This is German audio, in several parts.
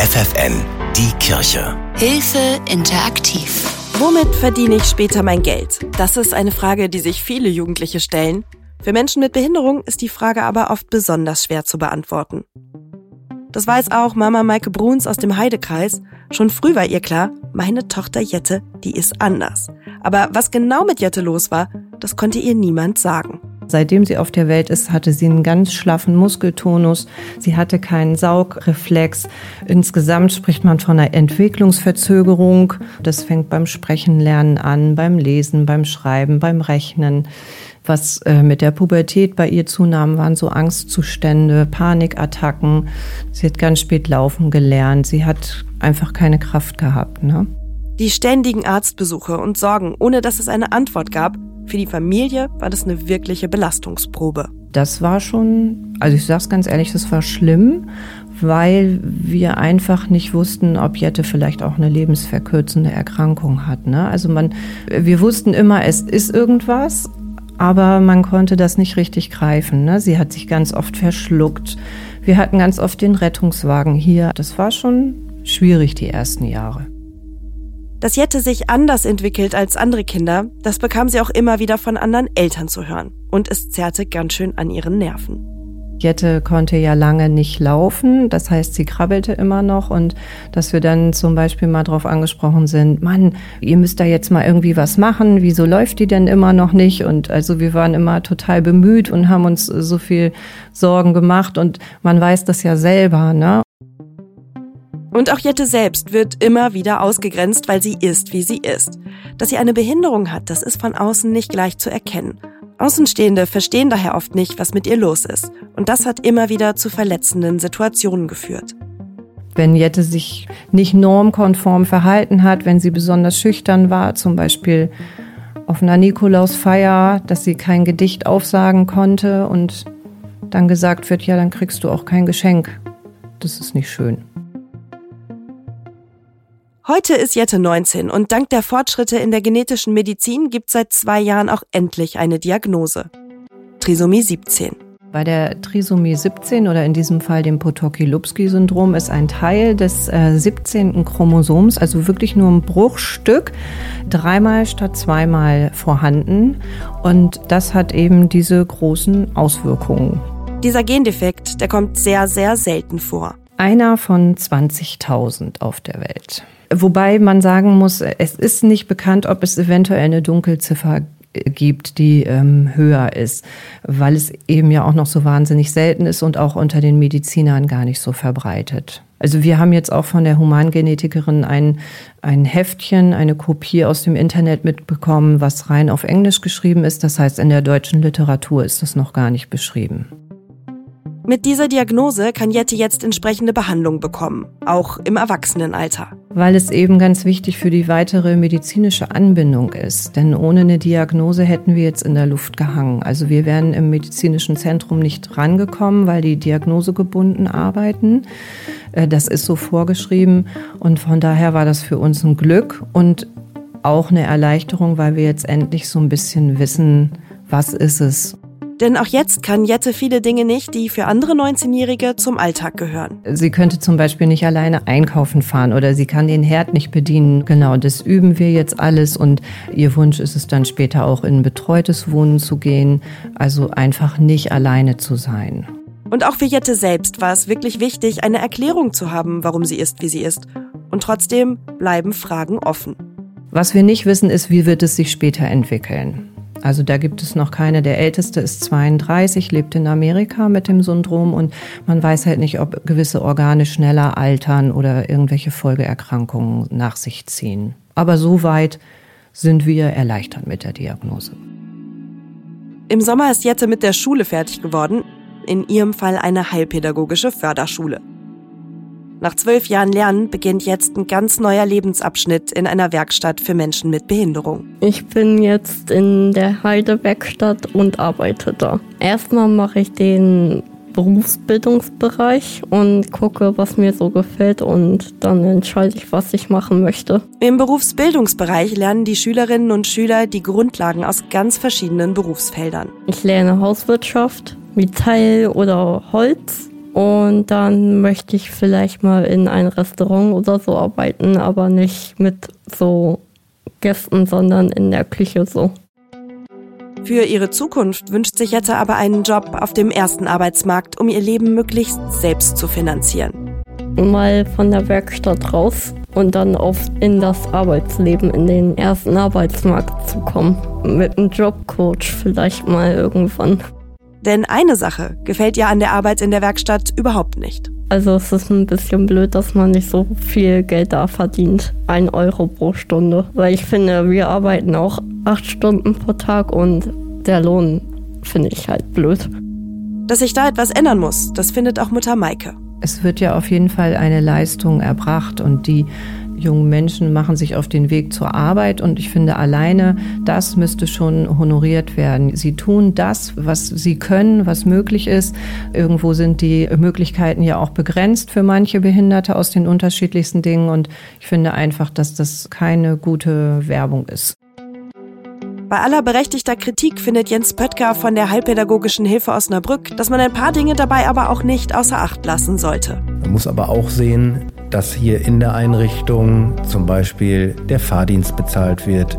FFN, die Kirche. Hilfe interaktiv. Womit verdiene ich später mein Geld? Das ist eine Frage, die sich viele Jugendliche stellen. Für Menschen mit Behinderung ist die Frage aber oft besonders schwer zu beantworten. Das weiß auch Mama Maike Bruns aus dem Heidekreis. Schon früh war ihr klar, meine Tochter Jette, die ist anders. Aber was genau mit Jette los war, das konnte ihr niemand sagen. Seitdem sie auf der Welt ist, hatte sie einen ganz schlaffen Muskeltonus. Sie hatte keinen Saugreflex. Insgesamt spricht man von einer Entwicklungsverzögerung. Das fängt beim Sprechenlernen an, beim Lesen, beim Schreiben, beim Rechnen. Was äh, mit der Pubertät bei ihr zunahm, waren so Angstzustände, Panikattacken. Sie hat ganz spät laufen gelernt. Sie hat einfach keine Kraft gehabt. Ne? Die ständigen Arztbesuche und Sorgen, ohne dass es eine Antwort gab, für die Familie war das eine wirkliche Belastungsprobe. Das war schon, also ich sag's ganz ehrlich, das war schlimm, weil wir einfach nicht wussten, ob Jette vielleicht auch eine lebensverkürzende Erkrankung hat. Ne? Also man, wir wussten immer, es ist irgendwas, aber man konnte das nicht richtig greifen. Ne? Sie hat sich ganz oft verschluckt. Wir hatten ganz oft den Rettungswagen hier. Das war schon schwierig die ersten Jahre. Dass Jette sich anders entwickelt als andere Kinder, das bekam sie auch immer wieder von anderen Eltern zu hören. Und es zerrte ganz schön an ihren Nerven. Jette konnte ja lange nicht laufen, das heißt, sie krabbelte immer noch und dass wir dann zum Beispiel mal drauf angesprochen sind, Mann, ihr müsst da jetzt mal irgendwie was machen, wieso läuft die denn immer noch nicht? Und also wir waren immer total bemüht und haben uns so viel Sorgen gemacht und man weiß das ja selber, ne? Und auch Jette selbst wird immer wieder ausgegrenzt, weil sie ist, wie sie ist. Dass sie eine Behinderung hat, das ist von außen nicht gleich zu erkennen. Außenstehende verstehen daher oft nicht, was mit ihr los ist. Und das hat immer wieder zu verletzenden Situationen geführt. Wenn Jette sich nicht normkonform verhalten hat, wenn sie besonders schüchtern war, zum Beispiel auf einer Nikolausfeier, dass sie kein Gedicht aufsagen konnte und dann gesagt wird, ja, dann kriegst du auch kein Geschenk. Das ist nicht schön. Heute ist Jette 19 und dank der Fortschritte in der genetischen Medizin gibt seit zwei Jahren auch endlich eine Diagnose. Trisomie 17. Bei der Trisomie 17 oder in diesem Fall dem Potocki-Lupski-Syndrom ist ein Teil des äh, 17. Chromosoms, also wirklich nur ein Bruchstück, dreimal statt zweimal vorhanden. Und das hat eben diese großen Auswirkungen. Dieser Gendefekt, der kommt sehr, sehr selten vor. Einer von 20.000 auf der Welt. Wobei man sagen muss, es ist nicht bekannt, ob es eventuell eine Dunkelziffer gibt, die ähm, höher ist, weil es eben ja auch noch so wahnsinnig selten ist und auch unter den Medizinern gar nicht so verbreitet. Also wir haben jetzt auch von der Humangenetikerin ein, ein Heftchen, eine Kopie aus dem Internet mitbekommen, was rein auf Englisch geschrieben ist. Das heißt, in der deutschen Literatur ist das noch gar nicht beschrieben. Mit dieser Diagnose kann Jette jetzt entsprechende Behandlung bekommen, auch im Erwachsenenalter. Weil es eben ganz wichtig für die weitere medizinische Anbindung ist. Denn ohne eine Diagnose hätten wir jetzt in der Luft gehangen. Also wir wären im medizinischen Zentrum nicht rangekommen, weil die diagnosegebunden arbeiten. Äh, das ist so vorgeschrieben. Und von daher war das für uns ein Glück und auch eine Erleichterung, weil wir jetzt endlich so ein bisschen wissen, was ist es denn auch jetzt kann Jette viele Dinge nicht, die für andere 19-Jährige zum Alltag gehören. Sie könnte zum Beispiel nicht alleine einkaufen fahren oder sie kann den Herd nicht bedienen. Genau, das üben wir jetzt alles und ihr Wunsch ist es dann später auch in betreutes Wohnen zu gehen, also einfach nicht alleine zu sein. Und auch für Jette selbst war es wirklich wichtig, eine Erklärung zu haben, warum sie ist, wie sie ist. Und trotzdem bleiben Fragen offen. Was wir nicht wissen, ist, wie wird es sich später entwickeln. Also da gibt es noch keine. Der älteste ist 32, lebt in Amerika mit dem Syndrom und man weiß halt nicht, ob gewisse Organe schneller altern oder irgendwelche Folgeerkrankungen nach sich ziehen. Aber soweit sind wir erleichtert mit der Diagnose. Im Sommer ist Jette mit der Schule fertig geworden, in ihrem Fall eine heilpädagogische Förderschule. Nach zwölf Jahren Lernen beginnt jetzt ein ganz neuer Lebensabschnitt in einer Werkstatt für Menschen mit Behinderung. Ich bin jetzt in der Heidewerkstatt und arbeite da. Erstmal mache ich den Berufsbildungsbereich und gucke, was mir so gefällt und dann entscheide ich, was ich machen möchte. Im Berufsbildungsbereich lernen die Schülerinnen und Schüler die Grundlagen aus ganz verschiedenen Berufsfeldern. Ich lerne Hauswirtschaft, Metall oder Holz Und dann möchte ich vielleicht mal in ein Restaurant oder so arbeiten, aber nicht mit so Gästen, sondern in der Küche so. Für ihre Zukunft wünscht sich Jette aber einen Job auf dem ersten Arbeitsmarkt, um ihr Leben möglichst selbst zu finanzieren. Mal von der Werkstatt raus und dann auf in das Arbeitsleben, in den ersten Arbeitsmarkt zu kommen. Mit einem Jobcoach vielleicht mal irgendwann. Denn eine Sache gefällt ihr an der Arbeit in der Werkstatt überhaupt nicht. Also es ist ein bisschen blöd, dass man nicht so viel Geld da verdient. Ein Euro pro Stunde. Weil ich finde, wir arbeiten auch acht Stunden pro Tag und der Lohn finde ich halt blöd. Dass sich da etwas ändern muss, das findet auch Mutter Maike. Es wird ja auf jeden Fall eine Leistung erbracht und die jungen Menschen machen sich auf den Weg zur Arbeit und ich finde alleine das müsste schon honoriert werden. Sie tun das, was sie können, was möglich ist. Irgendwo sind die Möglichkeiten ja auch begrenzt für manche Behinderte aus den unterschiedlichsten Dingen und ich finde einfach, dass das keine gute Werbung ist. Bei aller berechtigter Kritik findet Jens Pöttger von der Heilpädagogischen Hilfe Osnabrück, dass man ein paar Dinge dabei aber auch nicht außer Acht lassen sollte. Man muss aber auch sehen, dass hier in der Einrichtung zum Beispiel der Fahrdienst bezahlt wird,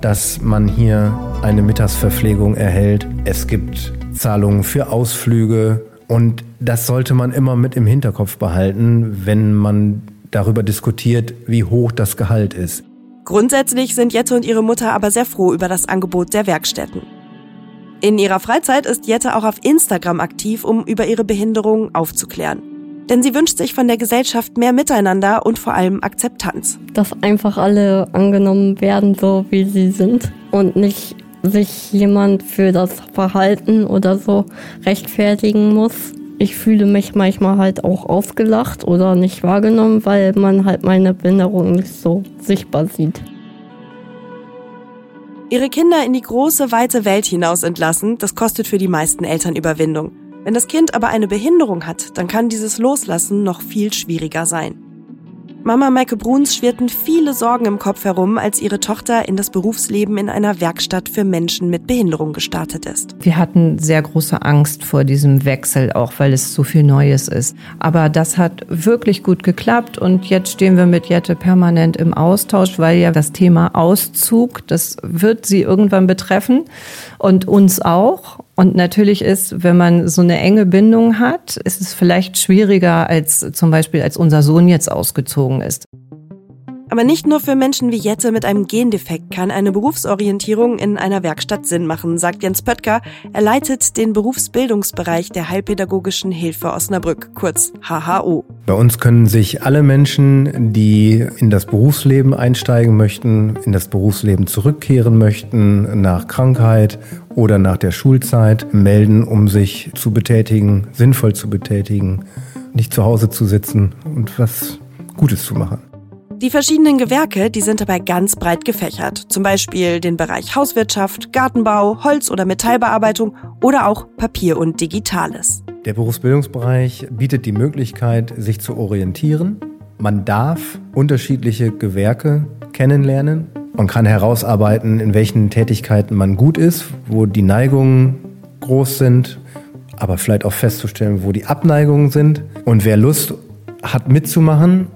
dass man hier eine Mittagsverpflegung erhält. Es gibt Zahlungen für Ausflüge und das sollte man immer mit im Hinterkopf behalten, wenn man darüber diskutiert, wie hoch das Gehalt ist. Grundsätzlich sind Jette und ihre Mutter aber sehr froh über das Angebot der Werkstätten. In ihrer Freizeit ist Jette auch auf Instagram aktiv, um über ihre Behinderung aufzuklären. Denn sie wünscht sich von der Gesellschaft mehr Miteinander und vor allem Akzeptanz. Dass einfach alle angenommen werden, so wie sie sind und nicht sich jemand für das Verhalten oder so rechtfertigen muss ich fühle mich manchmal halt auch ausgelacht oder nicht wahrgenommen, weil man halt meine Behinderung nicht so sichtbar sieht. Ihre Kinder in die große, weite Welt hinaus entlassen, das kostet für die meisten Eltern Überwindung. Wenn das Kind aber eine Behinderung hat, dann kann dieses Loslassen noch viel schwieriger sein. Mama Maike Bruns schwirrten viele Sorgen im Kopf herum, als ihre Tochter in das Berufsleben in einer Werkstatt für Menschen mit Behinderung gestartet ist. Wir hatten sehr große Angst vor diesem Wechsel, auch weil es so viel Neues ist. Aber das hat wirklich gut geklappt und jetzt stehen wir mit Jette permanent im Austausch, weil ja das Thema Auszug, das wird sie irgendwann betreffen und uns auch. Und natürlich ist, wenn man so eine enge Bindung hat, ist es vielleicht schwieriger als zum Beispiel, als unser Sohn jetzt ausgezogen ist. Aber nicht nur für Menschen wie Jette mit einem Gendefekt kann eine Berufsorientierung in einer Werkstatt Sinn machen, sagt Jens Pöttger. Er leitet den Berufsbildungsbereich der Heilpädagogischen Hilfe Osnabrück, kurz HHO. Bei uns können sich alle Menschen, die in das Berufsleben einsteigen möchten, in das Berufsleben zurückkehren möchten, nach Krankheit oder nach der Schulzeit, melden, um sich zu betätigen, sinnvoll zu betätigen, nicht zu Hause zu sitzen und was Gutes zu machen. Die verschiedenen Gewerke, die sind dabei ganz breit gefächert. Zum Beispiel den Bereich Hauswirtschaft, Gartenbau, Holz- oder Metallbearbeitung oder auch Papier und Digitales. Der Berufsbildungsbereich bietet die Möglichkeit, sich zu orientieren. Man darf unterschiedliche Gewerke kennenlernen. Man kann herausarbeiten, in welchen Tätigkeiten man gut ist, wo die Neigungen groß sind, aber vielleicht auch festzustellen, wo die Abneigungen sind. Und wer Lust hat mitzumachen,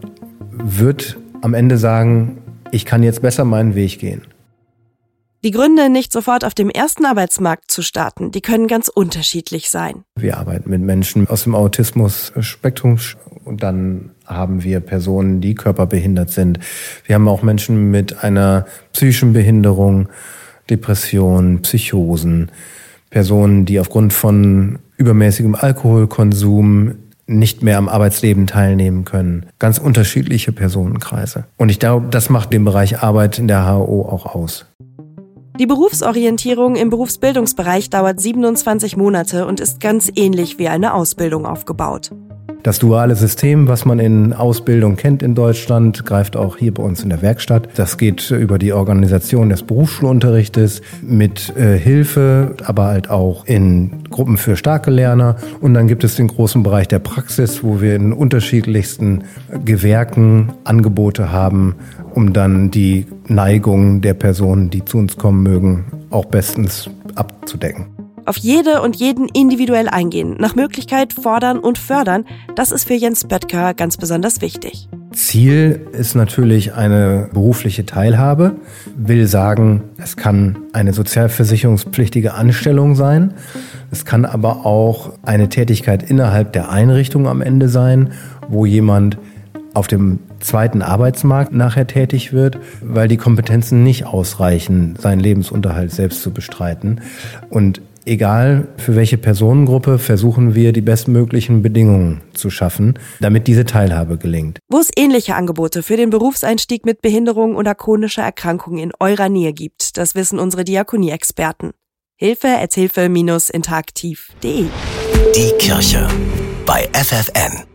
wird am Ende sagen, ich kann jetzt besser meinen Weg gehen. Die Gründe, nicht sofort auf dem ersten Arbeitsmarkt zu starten, die können ganz unterschiedlich sein. Wir arbeiten mit Menschen aus dem Autismus-Spektrum und dann haben wir Personen, die körperbehindert sind. Wir haben auch Menschen mit einer psychischen Behinderung, Depressionen, Psychosen, Personen, die aufgrund von übermäßigem Alkoholkonsum nicht mehr am Arbeitsleben teilnehmen können. Ganz unterschiedliche Personenkreise. Und ich glaube, das macht den Bereich Arbeit in der HO auch aus. Die Berufsorientierung im Berufsbildungsbereich dauert 27 Monate und ist ganz ähnlich wie eine Ausbildung aufgebaut. Das duale System, was man in Ausbildung kennt in Deutschland, greift auch hier bei uns in der Werkstatt. Das geht über die Organisation des Berufsschulunterrichtes mit äh, Hilfe, aber halt auch in Gruppen für starke Lerner. Und dann gibt es den großen Bereich der Praxis, wo wir in unterschiedlichsten Gewerken Angebote haben, um dann die Neigung der Personen, die zu uns kommen mögen, auch bestens abzudecken. Auf jede und jeden individuell eingehen, nach Möglichkeit fordern und fördern, das ist für Jens Böttger ganz besonders wichtig. Ziel ist natürlich eine berufliche Teilhabe, will sagen, es kann eine sozialversicherungspflichtige Anstellung sein, es kann aber auch eine Tätigkeit innerhalb der Einrichtung am Ende sein, wo jemand auf dem zweiten Arbeitsmarkt nachher tätig wird, weil die Kompetenzen nicht ausreichen, seinen Lebensunterhalt selbst zu bestreiten. Und egal für welche Personengruppe, versuchen wir die bestmöglichen Bedingungen zu schaffen, damit diese Teilhabe gelingt. Wo es ähnliche Angebote für den Berufseinstieg mit Behinderung oder chronischer Erkrankung in eurer Nähe gibt, das wissen unsere Diakonie-Experten. Hilfe als Hilfe-interaktiv.de Die Kirche bei FFN.